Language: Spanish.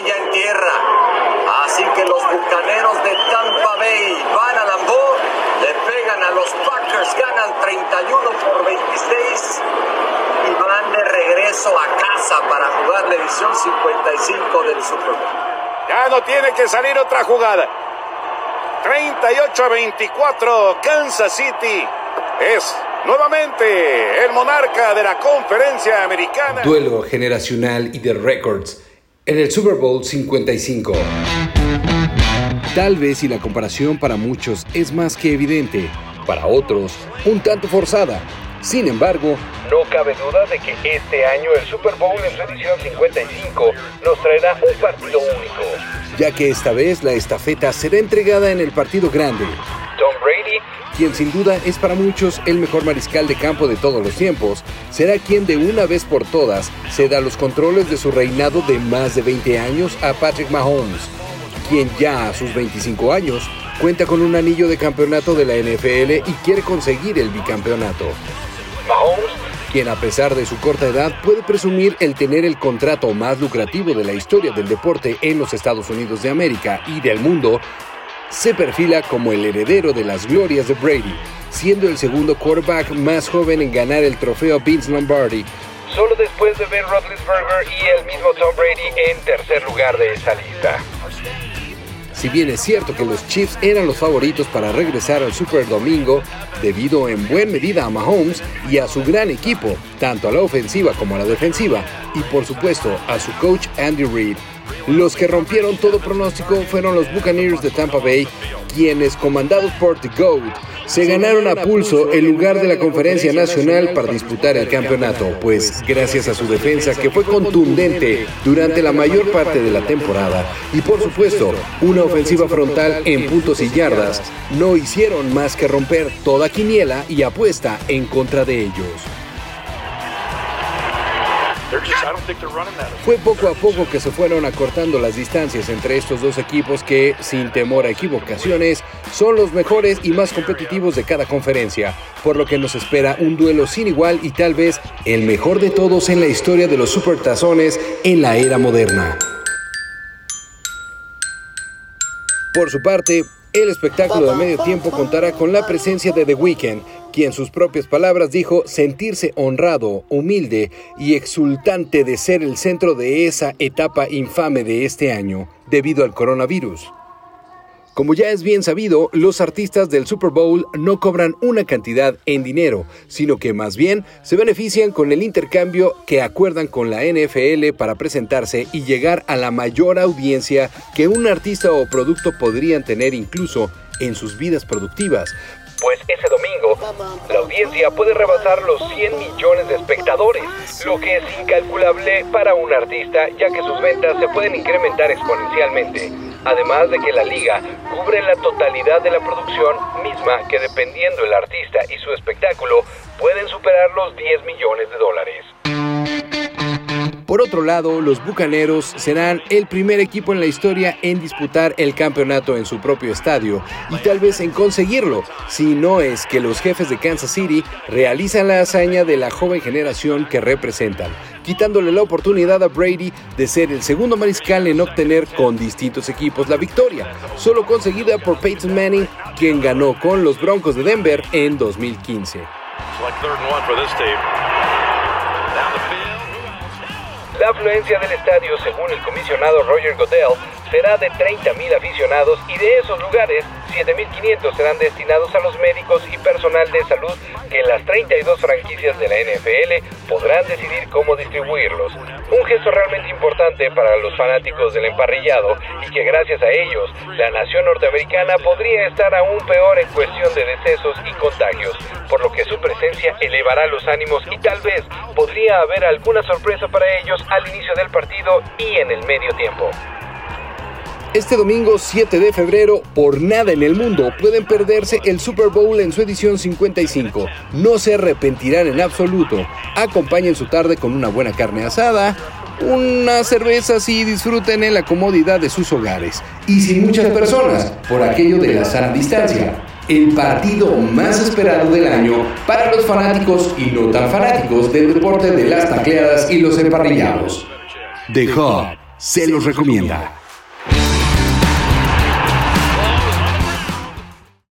rodilla en tierra. Así que los bucaneros de Tampa Bay van a Lambeau, le pegan a los Packers, ganan 31 por 26 y van de regreso a casa para jugar la edición 55 del Super Bowl. Ya no tiene que salir otra jugada. 38 a 24, Kansas City es nuevamente el monarca de la conferencia americana. Duelo generacional y de records en el Super Bowl 55. Tal vez y la comparación para muchos es más que evidente, para otros un tanto forzada. Sin embargo, no cabe duda de que este año el Super Bowl en su edición 55 nos traerá un partido único. Ya que esta vez la estafeta será entregada en el partido grande. Quien sin duda es para muchos el mejor mariscal de campo de todos los tiempos, será quien de una vez por todas ceda los controles de su reinado de más de 20 años a Patrick Mahomes, quien ya a sus 25 años cuenta con un anillo de campeonato de la NFL y quiere conseguir el bicampeonato. Mahomes quien a pesar de su corta edad puede presumir el tener el contrato más lucrativo de la historia del deporte en los Estados Unidos de América y del mundo, se perfila como el heredero de las glorias de Brady, siendo el segundo quarterback más joven en ganar el trofeo Vince Lombardi. Solo después de Ben Roethlisberger y el mismo Tom Brady en tercer lugar de esa lista. Si bien es cierto que los Chiefs eran los favoritos para regresar al Super Domingo, debido en buena medida a Mahomes y a su gran equipo, tanto a la ofensiva como a la defensiva, y por supuesto a su coach Andy Reid, los que rompieron todo pronóstico fueron los Buccaneers de Tampa Bay, quienes, comandados por The GOAT, se ganaron a pulso el lugar de la conferencia nacional para disputar el campeonato, pues gracias a su defensa que fue contundente durante la mayor parte de la temporada. y por supuesto una ofensiva frontal en puntos y yardas, no hicieron más que romper toda quiniela y apuesta en contra de ellos. Fue poco a poco que se fueron acortando las distancias entre estos dos equipos que, sin temor a equivocaciones, son los mejores y más competitivos de cada conferencia, por lo que nos espera un duelo sin igual y tal vez el mejor de todos en la historia de los supertazones en la era moderna. Por su parte, el espectáculo de medio tiempo contará con la presencia de The Weeknd, quien sus propias palabras dijo sentirse honrado, humilde y exultante de ser el centro de esa etapa infame de este año, debido al coronavirus. Como ya es bien sabido, los artistas del Super Bowl no cobran una cantidad en dinero, sino que más bien se benefician con el intercambio que acuerdan con la NFL para presentarse y llegar a la mayor audiencia que un artista o producto podrían tener incluso en sus vidas productivas, pues ese la audiencia puede rebasar los 100 millones de espectadores, lo que es incalculable para un artista ya que sus ventas se pueden incrementar exponencialmente. Además de que la liga cubre la totalidad de la producción misma que dependiendo el artista y su espectáculo pueden superar los 10 millones de dólares. Por otro lado, los Bucaneros serán el primer equipo en la historia en disputar el campeonato en su propio estadio y tal vez en conseguirlo, si no es que los jefes de Kansas City realizan la hazaña de la joven generación que representan, quitándole la oportunidad a Brady de ser el segundo mariscal en obtener con distintos equipos la victoria, solo conseguida por Peyton Manning, quien ganó con los Broncos de Denver en 2015. La afluencia del estadio, según el comisionado Roger Goodell, será de 30.000 aficionados y de esos lugares, 7.500 serán destinados a los médicos y personal de salud que las 32 franquicias de la NFL podrán decidir cómo distribuirlos. Un gesto realmente importante para los fanáticos del emparrillado y que gracias a ellos la nación norteamericana podría estar aún peor en cuestión de decesos y contagios, por lo que su presencia elevará los ánimos y tal vez podría haber alguna sorpresa para ellos al inicio del partido y en el medio tiempo. Este domingo 7 de febrero, por nada en el mundo pueden perderse el Super Bowl en su edición 55. No se arrepentirán en absoluto. Acompañen su tarde con una buena carne asada, una cerveza y disfruten en la comodidad de sus hogares. Y sin muchas personas, por aquello de la sana distancia. El partido más esperado del año para los fanáticos y no tan fanáticos del deporte de las tacleadas y los emparrillados. The Hub se los recomienda.